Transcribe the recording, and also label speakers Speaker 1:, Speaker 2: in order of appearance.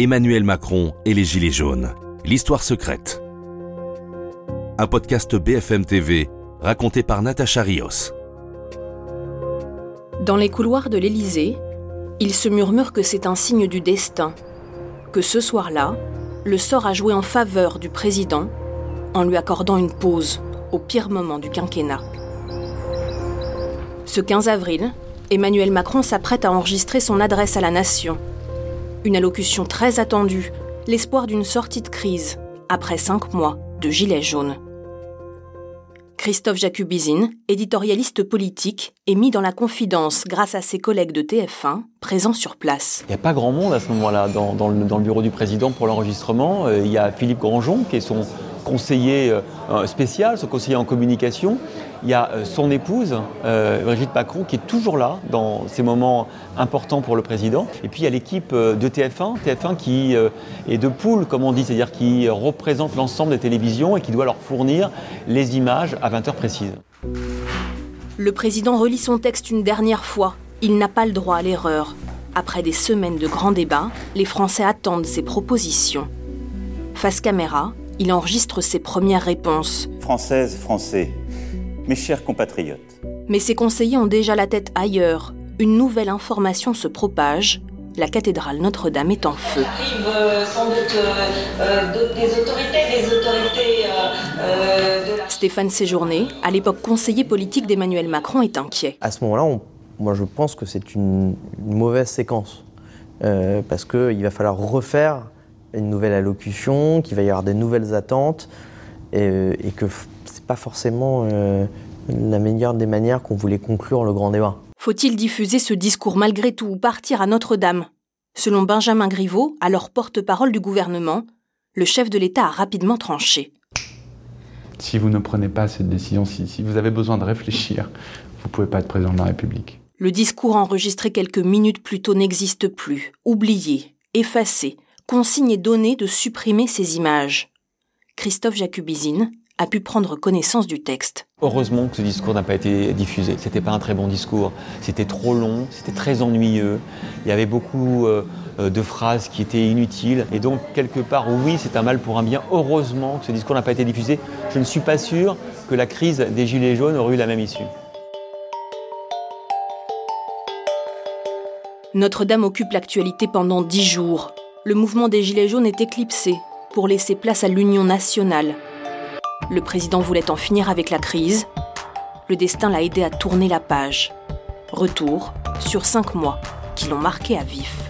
Speaker 1: Emmanuel Macron et les Gilets jaunes. L'histoire secrète. Un podcast BFM TV raconté par Natacha Rios.
Speaker 2: Dans les couloirs de l'Élysée, il se murmure que c'est un signe du destin, que ce soir-là, le sort a joué en faveur du président en lui accordant une pause au pire moment du quinquennat. Ce 15 avril, Emmanuel Macron s'apprête à enregistrer son adresse à la nation. Une allocution très attendue, l'espoir d'une sortie de crise, après cinq mois de gilets jaunes. Christophe Jacubizine, éditorialiste politique, est mis dans la confidence grâce à ses collègues de TF1 présents sur place.
Speaker 3: Il n'y a pas grand monde à ce moment-là dans, le, bureau du président pour l'enregistrement. Euh, il y a Philippe Grandjean qui est son conseiller euh, spécial, son conseiller en communication. Il y a euh, son épouse, euh, Brigitte Macron, qui est toujours là dans ces moments importants pour le président. Et puis il y a l'équipe de TF1, TF1 qui est de poule, comme on dit, c'est-à-dire qui représente l'ensemble des télévisions et qui doit leur fournir les images à 20 heures précises.
Speaker 2: Le président relit son texte une dernière fois. Il n'a pas le droit à l'erreur. Après des semaines de grands débats, les Français attendent ses propositions. Face caméra, il enregistre ses premières réponses.
Speaker 4: Française, Français, mes chers compatriotes.
Speaker 2: Mais ses conseillers ont déjà la tête ailleurs. Une nouvelle information se propage. La cathédrale Notre-Dame est en feu.
Speaker 5: Il arrive euh, sans doute euh, euh, des autorités, des autorités
Speaker 2: de la... Stéphane Séjourné, à l'époque conseiller politique d'Emmanuel Macron, est inquiet.
Speaker 6: À ce moment-là, moi je pense que c'est une, mauvaise séquence. parce qu'il va falloir refaire une nouvelle allocution, qu'il va y avoir des nouvelles attentes, et, et que c'est pas forcément la meilleure des manières qu'on voulait conclure le grand débat.
Speaker 2: Faut-il diffuser ce discours malgré tout ou partir à Notre-Dame? Selon Benjamin Griveaux, alors porte-parole du gouvernement, le chef de l'État a rapidement tranché.
Speaker 7: Si vous ne prenez pas cette décision, si, si vous avez besoin de réfléchir, vous ne pouvez pas être président de la République.
Speaker 2: Le discours enregistré quelques minutes plus tôt n'existe plus, oublié, effacé, consigne est donnée de supprimer ces images. Christophe Jacubizine, a pu prendre connaissance du texte.
Speaker 3: Heureusement que ce discours n'a pas été diffusé. C'était pas un très bon discours. C'était trop long, c'était très ennuyeux. Il y avait beaucoup euh, euh, de phrases qui étaient inutiles. Et donc, quelque part, oui, c'est un mal pour un bien. Heureusement que ce discours n'a pas été diffusé. Je ne suis pas sûr que la crise des Gilets jaunes aurait eu la même issue.
Speaker 2: Notre-Dame occupe l'actualité pendant dix jours. Le mouvement des Gilets jaunes est éclipsé pour laisser place à l'union nationale, le président voulait en finir avec la crise. Le destin l'a aidé à tourner la page. Retour sur cinq mois qui l'ont marqué à vif.